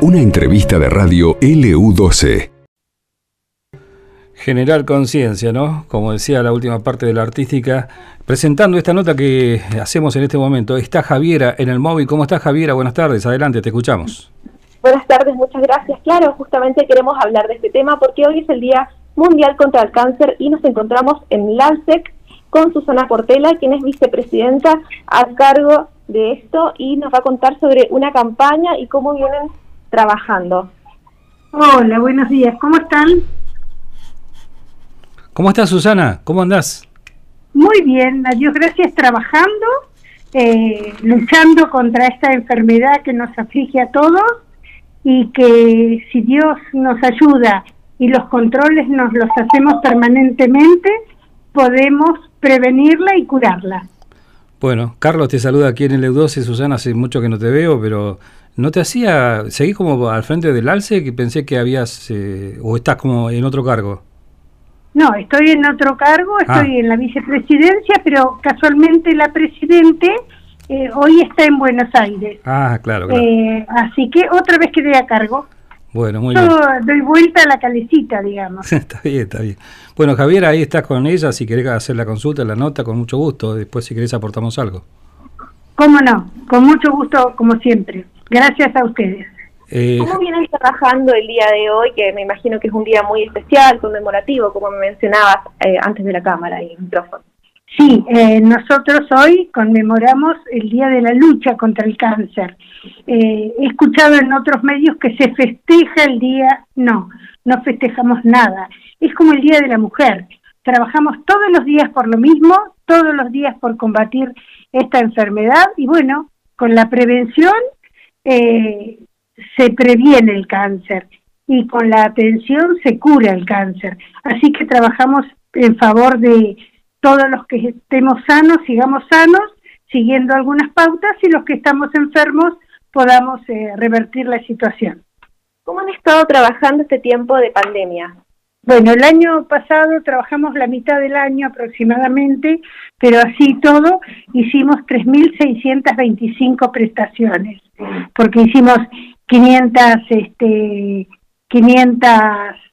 Una entrevista de radio LU12. Generar conciencia, ¿no? Como decía la última parte de la artística, presentando esta nota que hacemos en este momento. Está Javiera en el móvil. ¿Cómo está Javiera? Buenas tardes, adelante, te escuchamos. Buenas tardes, muchas gracias. Claro, justamente queremos hablar de este tema porque hoy es el Día Mundial contra el Cáncer y nos encontramos en LANSEC con Susana Portela, quien es vicepresidenta a cargo de esto y nos va a contar sobre una campaña y cómo vienen trabajando. Hola, buenos días, ¿cómo están? ¿Cómo estás, Susana? ¿Cómo andás? Muy bien, adiós, gracias, trabajando, eh, luchando contra esta enfermedad que nos aflige a todos y que si Dios nos ayuda y los controles nos los hacemos permanentemente, podemos prevenirla y curarla. Bueno, Carlos te saluda aquí en el EU12, Susana, hace mucho que no te veo, pero ¿No te hacía, seguís como al frente del ALCE que pensé que habías, eh, o estás como en otro cargo? No, estoy en otro cargo, ah. estoy en la vicepresidencia, pero casualmente la presidente eh, hoy está en Buenos Aires. Ah, claro, claro. Eh, así que otra vez quedé a cargo. Bueno, muy Yo doy vuelta a la calecita, digamos. está bien, está bien. Bueno, Javier, ahí estás con ella, si querés hacer la consulta, la nota, con mucho gusto. Después, si querés, aportamos algo. Cómo no, con mucho gusto, como siempre. Gracias a ustedes. Eh, ¿Cómo vienen trabajando el día de hoy, que me imagino que es un día muy especial, conmemorativo, como me mencionabas eh, antes de la cámara y el micrófono? Sí, eh, nosotros hoy conmemoramos el Día de la Lucha contra el Cáncer. he escuchado en otros medios que se festeja el día, no, no festejamos nada. Es como el Día de la Mujer. Trabajamos todos los días por lo mismo, todos los días por combatir esta enfermedad y bueno, con la prevención eh, se previene el cáncer y con la atención se cura el cáncer. Así que trabajamos en favor de todos los que estemos sanos, sigamos sanos, siguiendo algunas pautas y los que estamos enfermos podamos eh, revertir la situación. ¿Cómo han estado trabajando este tiempo de pandemia? Bueno, el año pasado trabajamos la mitad del año aproximadamente, pero así todo hicimos 3.625 prestaciones, porque hicimos 500, este, 500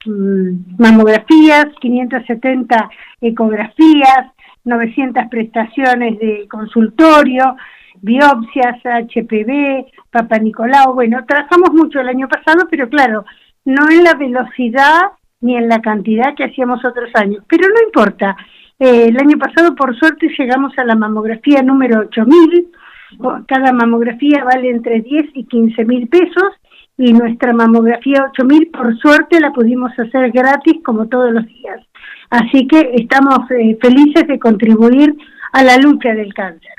mm, mamografías, 570 ecografías, 900 prestaciones de consultorio, biopsias, HPV, Papa Nicolau. Bueno, trabajamos mucho el año pasado, pero claro, no en la velocidad ni en la cantidad que hacíamos otros años. Pero no importa. Eh, el año pasado, por suerte, llegamos a la mamografía número 8000. Cada mamografía vale entre 10 y 15 mil pesos y nuestra mamografía 8000, por suerte, la pudimos hacer gratis como todos los días. Así que estamos eh, felices de contribuir a la lucha del cáncer.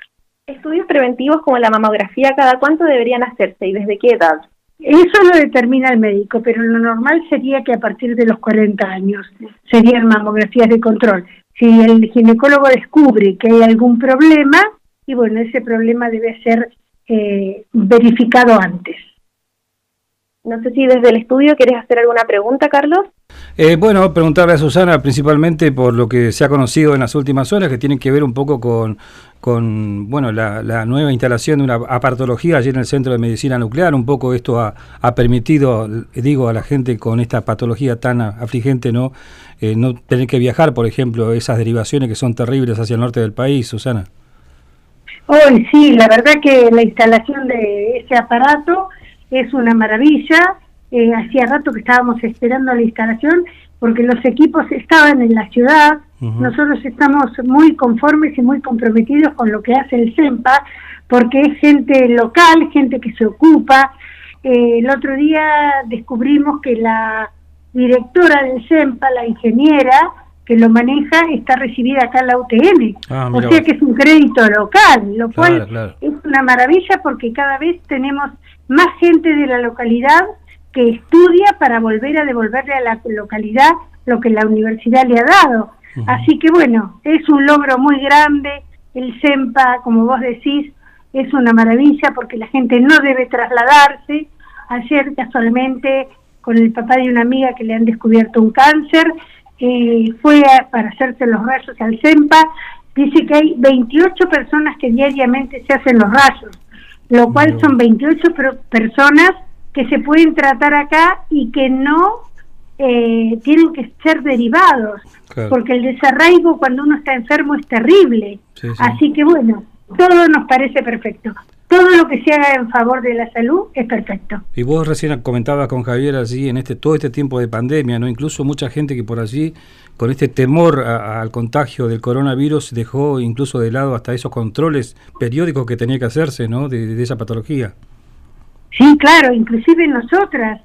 ¿Estudios preventivos como la mamografía cada cuánto deberían hacerse y desde qué edad? Eso lo determina el médico, pero lo normal sería que a partir de los 40 años serían mamografías de control. Si el ginecólogo descubre que hay algún problema, y bueno, ese problema debe ser eh, verificado antes. No sé si desde el estudio quieres hacer alguna pregunta, Carlos. Eh, bueno, preguntarle a Susana principalmente por lo que se ha conocido en las últimas horas, que tienen que ver un poco con, con bueno, la, nueva instalación de una apartología allí en el Centro de Medicina Nuclear. Un poco esto ha, permitido, digo, a la gente con esta patología tan afligente, ¿no? Eh, no tener que viajar, por ejemplo, esas derivaciones que son terribles hacia el norte del país, Susana. Hoy sí, la verdad que la instalación de ese aparato es una maravilla. Eh, hacía rato que estábamos esperando la instalación porque los equipos estaban en la ciudad. Nosotros estamos muy conformes y muy comprometidos con lo que hace el CEMPA porque es gente local, gente que se ocupa. Eh, el otro día descubrimos que la directora del CEMPA, la ingeniera que lo maneja, está recibida acá en la UTM. Ah, o sea que es un crédito local, lo cual es una maravilla porque cada vez tenemos más gente de la localidad que estudia para volver a devolverle a la localidad lo que la universidad le ha dado. Así que bueno, es un logro muy grande. El CEMPA, como vos decís, es una maravilla porque la gente no debe trasladarse. Ayer casualmente con el papá de una amiga que le han descubierto un cáncer, eh, fue para hacerse los rayos al CEMPA. Dice que hay 28 personas que diariamente se hacen los rayos lo cual son 28 personas que se pueden tratar acá y que no eh, tienen que ser derivados, porque el desarraigo cuando uno está enfermo es terrible. Así que bueno, todo nos parece perfecto. Todo lo que se haga en favor de la salud es perfecto. Y vos recién comentabas con Javier allí en este todo este tiempo de pandemia, no incluso mucha gente que por allí con este temor al contagio del coronavirus dejó incluso de lado hasta esos controles periódicos que tenía que hacerse, ¿no? de esa patología. Sí, claro, inclusive nosotras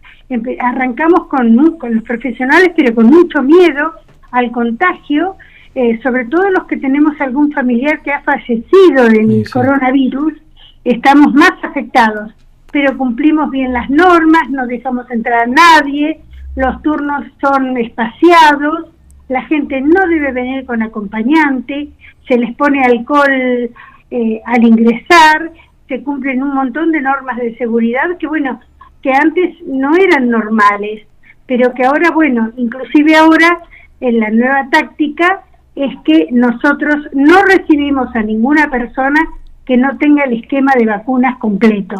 arrancamos con, con los profesionales, pero con mucho miedo al contagio, eh, sobre todo los que tenemos algún familiar que ha fallecido del coronavirus, estamos más afectados, pero cumplimos bien las normas, no dejamos entrar a nadie, los turnos son espaciados, la gente no debe venir con acompañante, se les pone alcohol eh, al ingresar, se cumplen un montón de normas de seguridad que, bueno, que antes no eran normales, pero que ahora, bueno, inclusive ahora en la nueva táctica es que nosotros no recibimos a ninguna persona que no tenga el esquema de vacunas completo.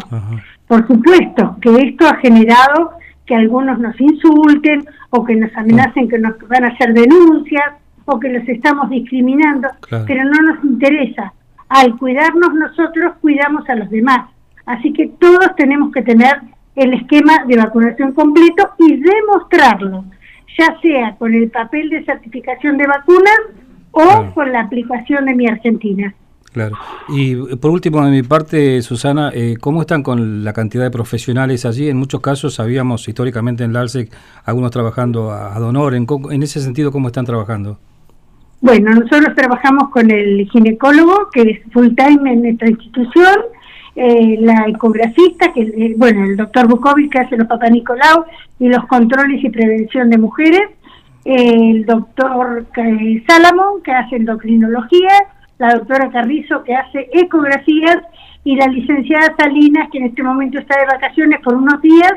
Por supuesto que esto ha generado que algunos nos insulten o que nos amenacen que nos van a hacer denuncias o que los estamos discriminando, pero no nos interesa al cuidarnos nosotros, cuidamos a los demás. Así que todos tenemos que tener el esquema de vacunación completo y demostrarlo, ya sea con el papel de certificación de vacunas o con la aplicación de mi Argentina. Claro. Y por último, de mi parte, Susana, eh, ¿cómo están con la cantidad de profesionales allí? En muchos casos sabíamos históricamente en la algunos trabajando a, donor. En, en ese sentido, ¿cómo están trabajando? Bueno, nosotros trabajamos con el ginecólogo, que es full time en nuestra institución, eh, la ecografista, que eh, bueno, el doctor Bukovic, que hace los papá Nicolau y los controles y prevención de mujeres, el doctor Salamón, que hace endocrinología, la doctora Carrizo, que hace ecografías, y la licenciada Salinas, que en este momento está de vacaciones por unos días,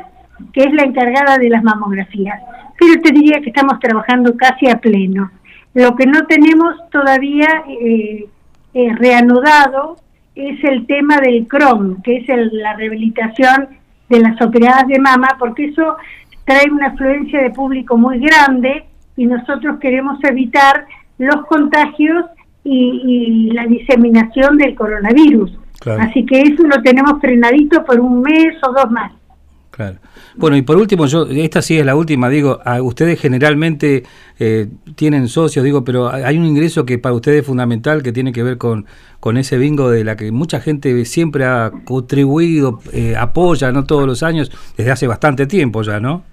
que es la encargada de las mamografías. Pero te diría que estamos trabajando casi a pleno. Lo que no tenemos todavía eh, eh, reanudado es el tema del CROM, que es la rehabilitación de las operadas de mama, porque eso trae una afluencia de público muy grande y nosotros queremos evitar los contagios y, la diseminación del coronavirus. Así que eso lo tenemos frenadito por un mes o dos más. Claro. Bueno, y por último, yo esta sí es la última, digo, a ustedes generalmente eh, tienen socios, digo, pero hay un ingreso que para ustedes es fundamental que tiene que ver con, con ese bingo de la que mucha gente siempre ha contribuido, eh, apoya, ¿no? Todos los años, desde hace bastante tiempo ya, ¿no?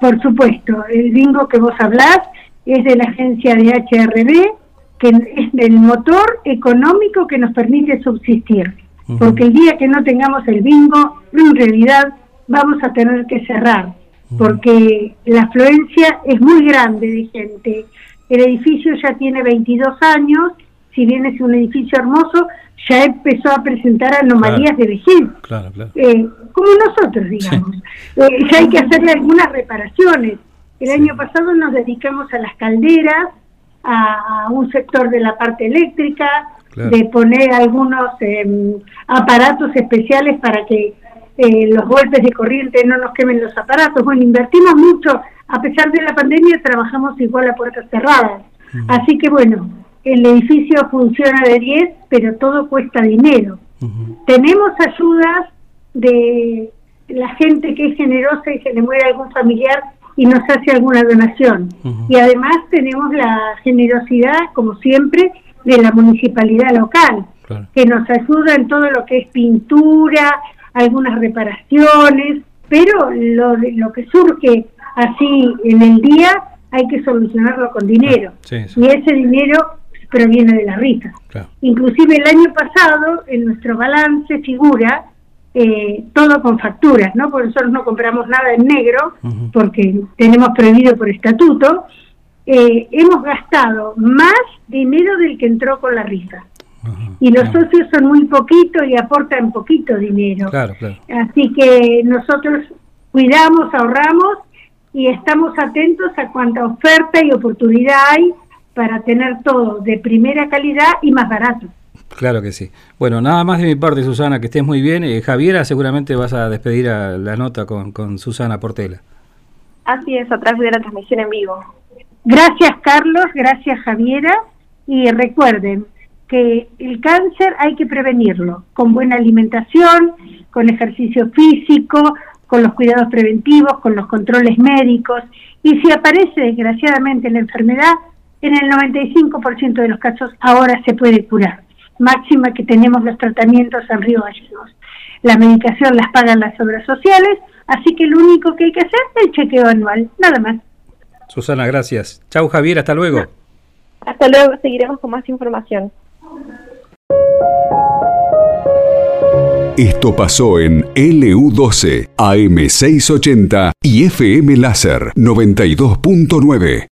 Por supuesto, el bingo que vos hablás es de la agencia de HRB, que es el motor económico que nos permite subsistir. Porque el día que no tengamos el bingo, en realidad vamos a tener que cerrar, porque la afluencia es muy grande de gente. El edificio ya tiene 22 años, si bien es un edificio hermoso, ya empezó a presentar anomalías de vejez, eh, como nosotros, digamos. Eh, ya hay que hacerle algunas reparaciones. El año pasado nos dedicamos a las calderas, a, un sector de la parte eléctrica, de poner algunos em, aparatos especiales para que eh, los golpes de corriente no nos quemen los aparatos. Bueno, invertimos mucho, a pesar de la pandemia trabajamos igual a puertas cerradas. Así que bueno, el edificio funciona de 10, pero todo cuesta dinero. Tenemos ayudas de la gente que es generosa y se le muere algún familiar y nos hace alguna donación. Y además tenemos la generosidad, como siempre, de la municipalidad local, que nos ayuda en todo lo que es pintura, algunas reparaciones, pero lo, lo que surge así en el día hay que solucionarlo con dinero. Y ese dinero proviene de la rifa. Inclusive el año pasado en nuestro balance figura eh, todo con facturas, ¿no? Porque nosotros no compramos nada en negro porque tenemos prohibido por estatuto. Eh, hemos gastado más dinero del que entró con la rifa y los socios son muy poquitos y aportan poquito dinero. Así que nosotros cuidamos, ahorramos y estamos atentos a cuánta oferta y oportunidad hay para tener todo de primera calidad y más barato. Claro que sí. Bueno, nada más de mi parte, Susana, que estés muy bien. Eh, Javiera, seguramente vas a despedir a la nota con, con Susana Portela. Así es, a través de la transmisión en vivo. Gracias, Carlos. Gracias, Javiera. Y recuerden que el cáncer hay que prevenirlo con buena alimentación, con ejercicio físico, con los cuidados preventivos, con los controles médicos. Y si aparece desgraciadamente la enfermedad, en el 95% de los casos ahora se puede curar máxima que tenemos los tratamientos en Río Gallegos. La medicación las pagan las obras sociales, así que lo único que hay que hacer es el chequeo anual, nada más. Susana, gracias. Chau Javier, hasta luego. Hasta luego, seguiremos con más información. Esto pasó en LU12, AM680 y FM Láser 92.9.